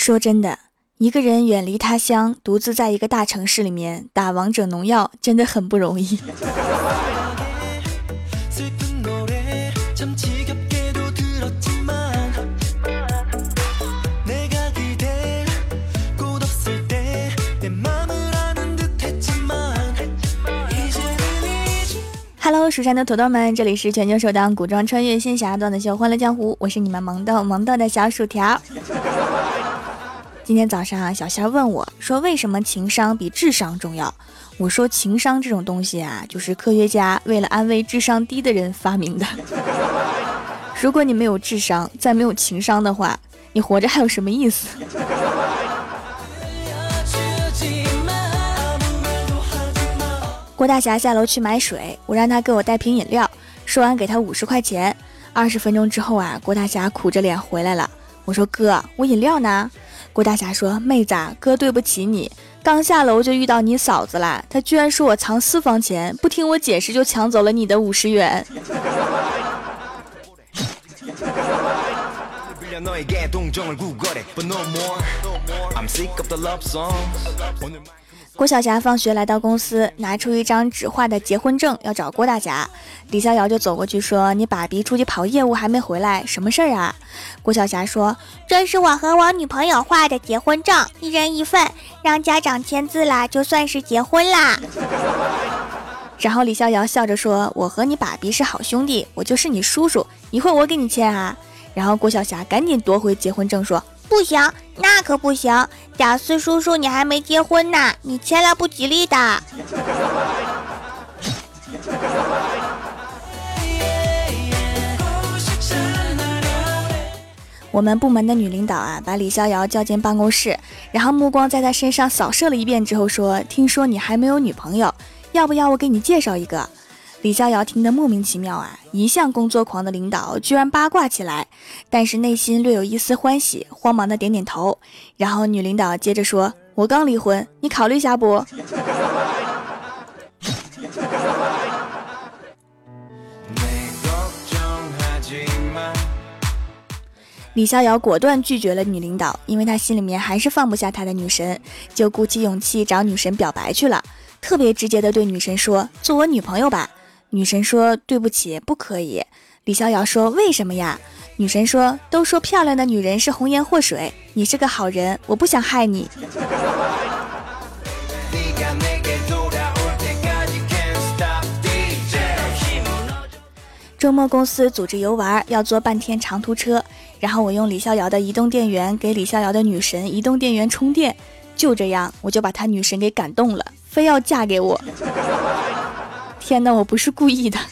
说真的，一个人远离他乡，独自在一个大城市里面打王者农药，真的很不容易。Hello，蜀山的土豆们，这里是全球首档古装穿越仙侠段子秀《欢乐江湖》，我是你们萌豆萌豆的小薯条。今天早上啊，小仙问我说：“为什么情商比智商重要？”我说：“情商这种东西啊，就是科学家为了安慰智商低的人发明的。如果你没有智商，再没有情商的话，你活着还有什么意思？”郭大侠下楼去买水，我让他给我带瓶饮料，说完给他五十块钱。二十分钟之后啊，郭大侠苦着脸回来了。我说哥，我饮料呢？郭大侠说妹子，哥对不起你，刚下楼就遇到你嫂子了，她居然说我藏私房钱，不听我解释就抢走了你的五十元。郭晓霞放学来到公司，拿出一张纸画的结婚证，要找郭大侠。李逍遥就走过去说：“你爸比出去跑业务还没回来，什么事儿啊？”郭晓霞说：“这是我和我女朋友画的结婚证，一人一份，让家长签字啦，就算是结婚啦。”然后李逍遥笑着说：“我和你爸比是好兄弟，我就是你叔叔，一会儿我给你签啊。”然后郭晓霞赶紧夺回结婚证说。不行，那可不行！屌丝叔叔，你还没结婚呢，你签了不吉利的。我们部门的女领导啊，把李逍遥叫进办公室，然后目光在他身上扫射了一遍之后说：“听说你还没有女朋友，要不要我给你介绍一个？”李逍遥听得莫名其妙啊！一向工作狂的领导居然八卦起来，但是内心略有一丝欢喜，慌忙的点点头。然后女领导接着说：“我刚离婚，你考虑下不？” 李逍遥果断拒绝了女领导，因为他心里面还是放不下他的女神，就鼓起勇气找女神表白去了，特别直接的对女神说：“做我女朋友吧。”女神说：“对不起，不可以。”李逍遥说：“为什么呀？”女神说：“都说漂亮的女人是红颜祸水，你是个好人，我不想害你。”周末公司组织游玩，要坐半天长途车，然后我用李逍遥的移动电源给李逍遥的女神移动电源充电，就这样我就把他女神给感动了，非要嫁给我。天哪，我不是故意的。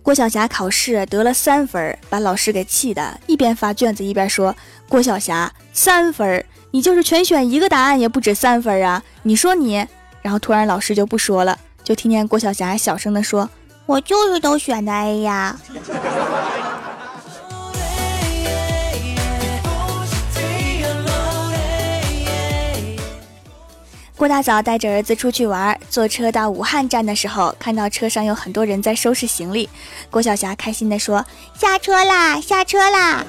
郭晓霞考试得了三分，把老师给气的，一边发卷子一边说：“郭晓霞，三分，你就是全选一个答案也不止三分啊！你说你。”然后突然老师就不说了，就听见郭晓霞小声的说：“我就是都选的 A 呀。”郭大嫂带着儿子出去玩，坐车到武汉站的时候，看到车上有很多人在收拾行李。郭晓霞开心地说：“下车啦，下车啦！”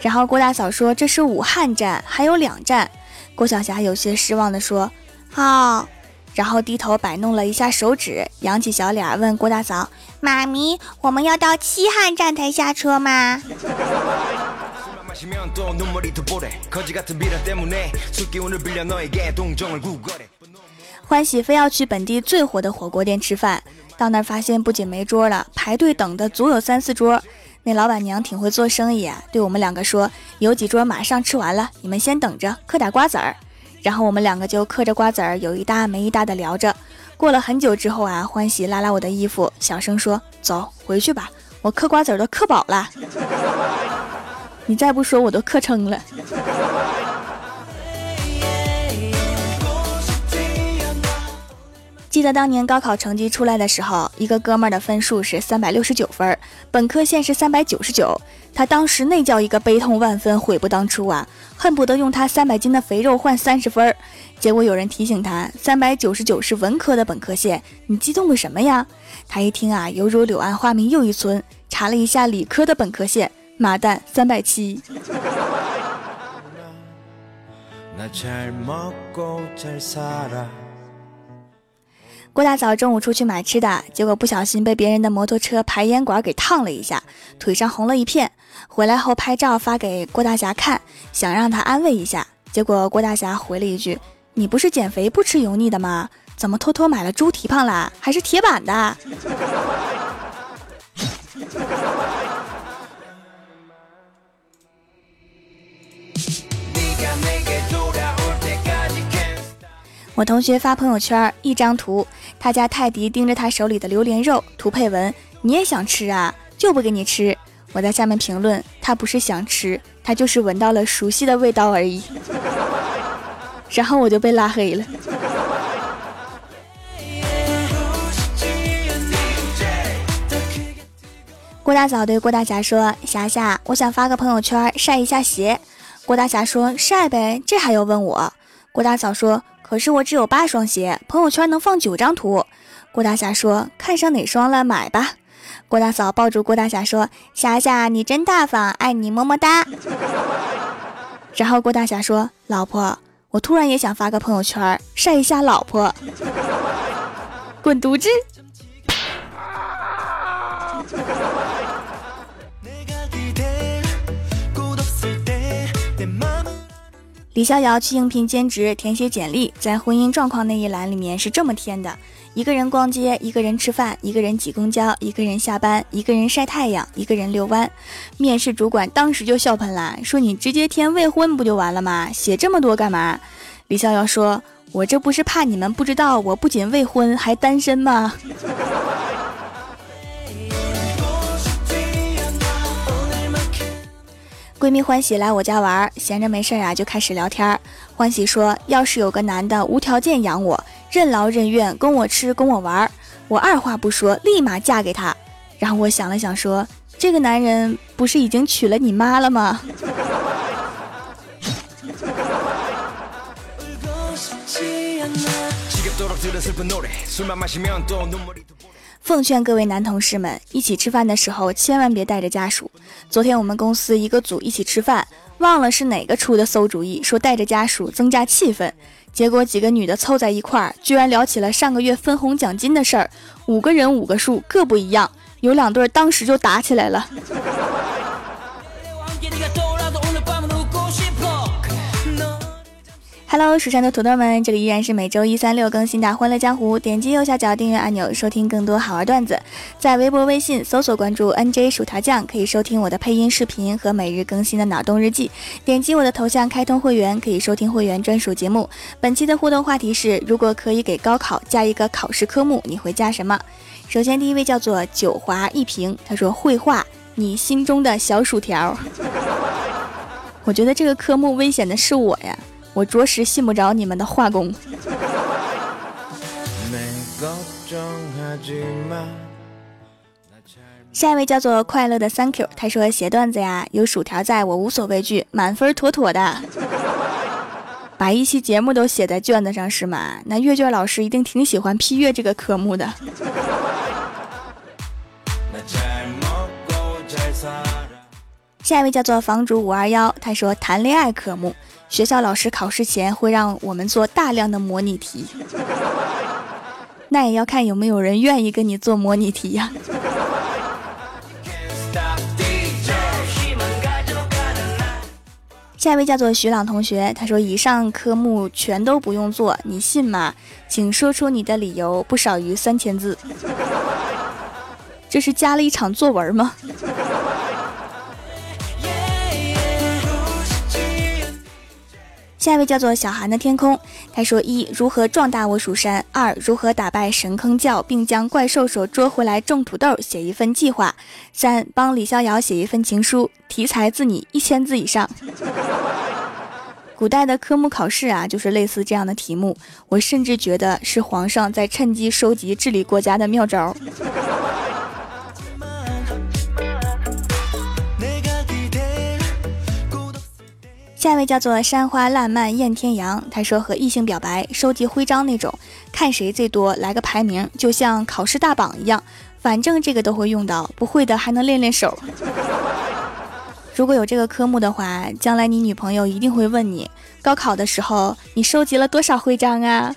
然后郭大嫂说：“这是武汉站，还有两站。”郭晓霞有些失望地说：“好。”然后低头摆弄了一下手指，扬起小脸问郭大嫂：“妈咪，我们要到西汉站台下车吗？”欢喜非要去本地最火的火锅店吃饭，到那儿发现不仅没桌了，排队等的足有三四桌。那老板娘挺会做生意啊，对我们两个说：“有几桌马上吃完了，你们先等着，嗑点瓜子儿。”然后我们两个就嗑着瓜子儿，有一搭没一搭的聊着。过了很久之后啊，欢喜拉拉我的衣服，小声说：“走，回去吧，我嗑瓜子儿都嗑饱了。”你再不说，我都磕撑了。记得当年高考成绩出来的时候，一个哥们儿的分数是三百六十九分，本科线是三百九十九。他当时那叫一个悲痛万分，悔不当初啊，恨不得用他三百斤的肥肉换三十分。结果有人提醒他，三百九十九是文科的本科线，你激动个什么呀？他一听啊，犹如柳暗花明又一村。查了一下理科的本科线，麻蛋，三百七。郭大嫂中午出去买吃的，结果不小心被别人的摩托车排烟管给烫了一下，腿上红了一片。回来后拍照发给郭大侠看，想让他安慰一下。结果郭大侠回了一句：“你不是减肥不吃油腻的吗？怎么偷偷买了猪蹄膀啦？还是铁板的？”我同学发朋友圈一张图，他家泰迪盯着他手里的榴莲肉，图配文：“你也想吃啊？就不给你吃。”我在下面评论：“他不是想吃，他就是闻到了熟悉的味道而已。”然后我就被拉黑了。郭大嫂对郭大侠说：“霞霞，我想发个朋友圈晒一下鞋。”郭大侠说：“晒呗，这还要问我？”郭大嫂说。可是我只有八双鞋，朋友圈能放九张图。郭大侠说：“看上哪双了，买吧。”郭大嫂抱住郭大侠说：“侠侠，你真大方，爱你么么哒。”然后郭大侠说：“老婆，我突然也想发个朋友圈晒一下老婆。”滚犊子！李逍遥去应聘兼职，填写简历，在婚姻状况那一栏里面是这么填的：一个人逛街，一个人吃饭，一个人挤公交，一个人下班，一个人晒太阳，一个人遛弯。面试主管当时就笑喷了，说你直接填未婚不就完了吗？写这么多干嘛？李逍遥说：“我这不是怕你们不知道，我不仅未婚，还单身吗？”闺蜜欢喜来我家玩，闲着没事啊，就开始聊天。欢喜说：“要是有个男的无条件养我，任劳任怨，供我吃，供我玩，我二话不说，立马嫁给他。”然后我想了想说：“这个男人不是已经娶了你妈了吗？”奉劝各位男同事们，一起吃饭的时候千万别带着家属。昨天我们公司一个组一起吃饭，忘了是哪个出的馊主意，说带着家属增加气氛。结果几个女的凑在一块儿，居然聊起了上个月分红奖金的事儿。五个人五个数，各不一样，有两对儿当时就打起来了。Hello，蜀山的土豆们，这里依然是每周一、三、六更新的《欢乐江湖》。点击右下角订阅按钮，收听更多好玩段子。在微博、微信搜索关注 NJ 薯条酱，可以收听我的配音视频和每日更新的脑洞日记。点击我的头像开通会员，可以收听会员专属节目。本期的互动话题是：如果可以给高考加一个考试科目，你会加什么？首先，第一位叫做九华一平，他说绘画你心中的小薯条。我觉得这个科目危险的是我呀。我着实信不着你们的画工。下一位叫做快乐的 Thank you，他说写段子呀，有薯条在我无所畏惧，满分妥妥的。把一期节目都写在卷子上是吗？那阅卷老师一定挺喜欢批阅这个科目的。下一位叫做房主五二幺，他说谈恋爱科目。学校老师考试前会让我们做大量的模拟题，那也要看有没有人愿意跟你做模拟题呀。下一位叫做徐朗同学，他说：“以上科目全都不用做，你信吗？请说出你的理由，不少于三千字。”这是加了一场作文吗？下一位叫做小韩的天空，他说：一如何壮大我蜀山？二如何打败神坑教，并将怪兽手捉回来种土豆？写一份计划。三帮李逍遥写一份情书，题材自拟一千字以上。古代的科目考试啊，就是类似这样的题目。我甚至觉得是皇上在趁机收集治理国家的妙招。下一位叫做山花烂漫艳天阳，他说和异性表白，收集徽章那种，看谁最多，来个排名，就像考试大榜一样，反正这个都会用到，不会的还能练练手。如果有这个科目的话，将来你女朋友一定会问你，高考的时候你收集了多少徽章啊？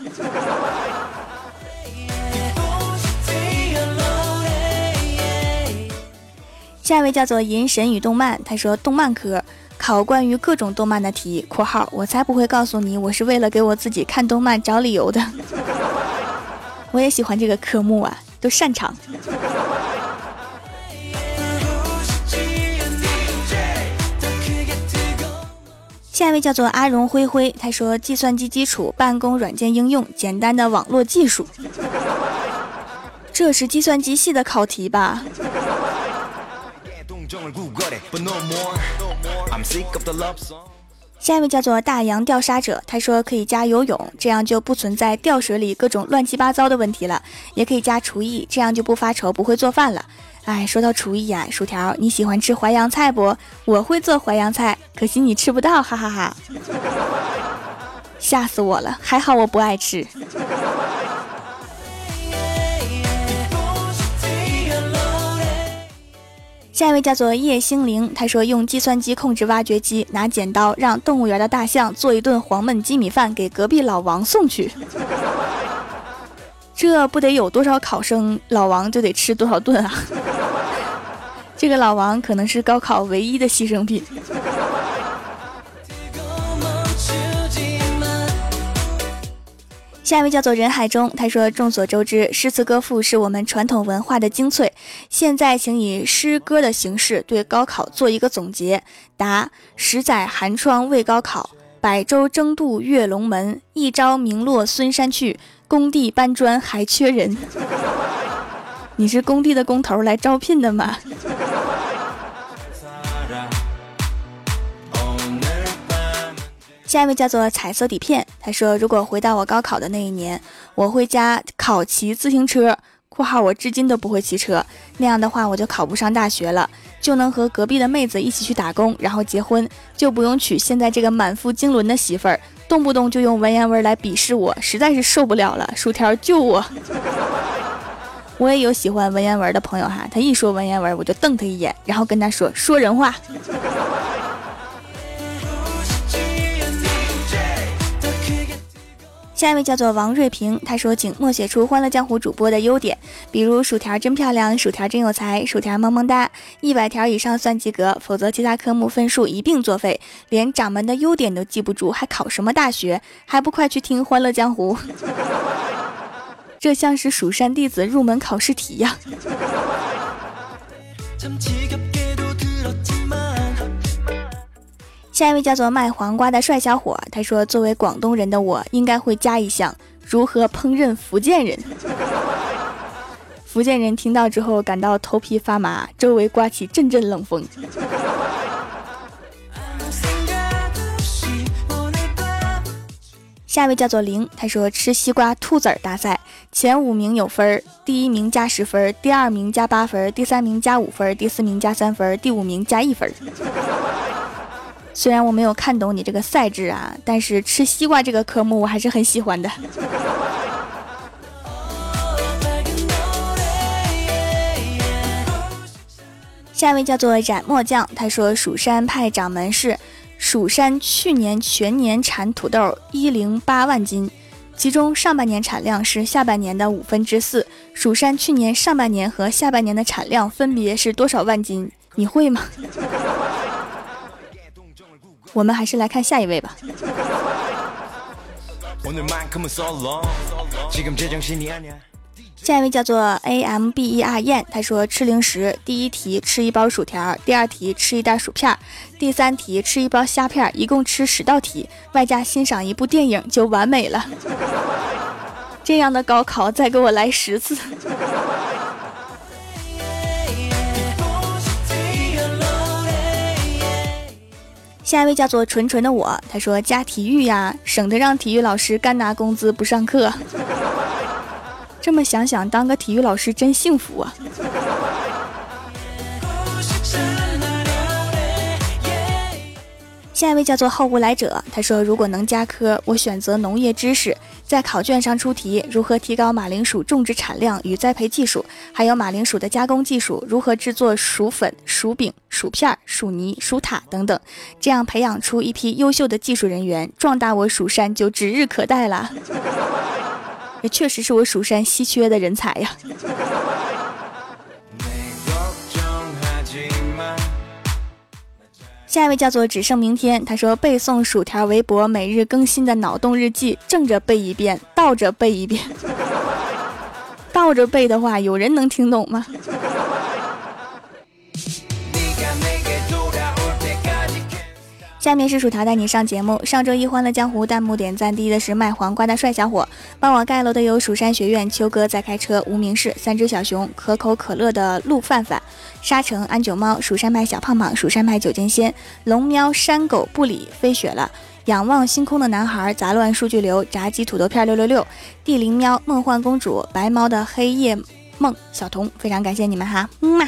下一位叫做银神与动漫，他说动漫科。考关于各种动漫的题（括号我才不会告诉你，我是为了给我自己看动漫找理由的 ）。我也喜欢这个科目啊，都擅长。下一位叫做阿荣灰灰，他说计算机基础、办公软件应用、简单的网络技术，这是计算机系的考题吧？下一位叫做大洋钓沙者，他说可以加游泳，这样就不存在掉水里各种乱七八糟的问题了；也可以加厨艺，这样就不发愁不会做饭了。哎，说到厨艺呀，薯条你喜欢吃淮扬菜不？我会做淮扬菜，可惜你吃不到，哈哈哈！吓死我了，还好我不爱吃。下一位叫做叶星灵，他说用计算机控制挖掘机，拿剪刀让动物园的大象做一顿黄焖鸡米饭给隔壁老王送去，这不得有多少考生，老王就得吃多少顿啊！这个老王可能是高考唯一的牺牲品。下一位叫做人海中，他说：“众所周知，诗词歌赋是我们传统文化的精粹。现在，请以诗歌的形式对高考做一个总结。答：十载寒窗为高考，百舟争渡跃龙门。一朝名落孙山去，工地搬砖还缺人。你是工地的工头来招聘的吗？”下一位叫做彩色底片，他说：“如果回到我高考的那一年，我会加考骑自行车（括号我至今都不会骑车），那样的话我就考不上大学了，就能和隔壁的妹子一起去打工，然后结婚，就不用娶现在这个满腹经纶的媳妇儿，动不动就用文言文来鄙视我，实在是受不了了。薯条救我！我也有喜欢文言文的朋友哈，他一说文言文，我就瞪他一眼，然后跟他说说人话。”下一位叫做王瑞平，他说：“请默写出《欢乐江湖》主播的优点，比如薯条真漂亮，薯条真有才，薯条萌萌哒，一百条以上算及格，否则其他科目分数一并作废。连掌门的优点都记不住，还考什么大学？还不快去听《欢乐江湖》？这像是蜀山弟子入门考试题呀！” 下一位叫做卖黄瓜的帅小伙，他说：“作为广东人的我，应该会加一项如何烹饪福建人。”福建人听到之后感到头皮发麻，周围刮起阵阵冷风。下一位叫做零，他说：“吃西瓜吐籽儿大赛，前五名有分儿，第一名加十分，第二名加八分，第三名加五分，第四名加三分，第五名加一分。”虽然我没有看懂你这个赛制啊，但是吃西瓜这个科目我还是很喜欢的。下一位叫做染墨匠，他说蜀山派掌门是蜀山去年全年产土豆一零八万斤，其中上半年产量是下半年的五分之四。蜀山去年上半年和下半年的产量分别是多少万斤？你会吗？我们还是来看下一位吧。下一位叫做 A M B E R 燕，他说吃零食，第一题吃一包薯条，第二题吃一袋薯片，第三题吃一包虾片，一共吃十道题，外加欣赏一部电影就完美了。这样的高考再给我来十次。下一位叫做纯纯的我，他说加体育呀，省得让体育老师干拿工资不上课。这么想想，当个体育老师真幸福啊。下一位叫做后无来者，他说如果能加科，我选择农业知识，在考卷上出题，如何提高马铃薯种植产量与栽培技术，还有马铃薯的加工技术，如何制作薯粉、薯饼、薯片、薯泥、薯塔等等，这样培养出一批优秀的技术人员，壮大我蜀山就指日可待了。也确实是我蜀山稀缺的人才呀。下一位叫做只剩明天，他说背诵薯条微博每日更新的脑洞日记，正着背一遍，倒着背一遍。倒着背的话，有人能听懂吗？下面是薯条带你上节目。上周一欢乐江湖弹幕点赞第一的是卖黄瓜的帅小伙，帮我盖楼的有蜀山学院秋哥在开车，无名氏三只小熊，可口可乐的陆范范，沙城安九猫，蜀山派小胖胖，蜀山派九剑仙，龙喵山狗不理飞雪了，仰望星空的男孩，杂乱数据流，炸鸡土豆片六六六，地灵喵梦幻公主，白猫的黑夜梦小童，非常感谢你们哈，嗯嘛。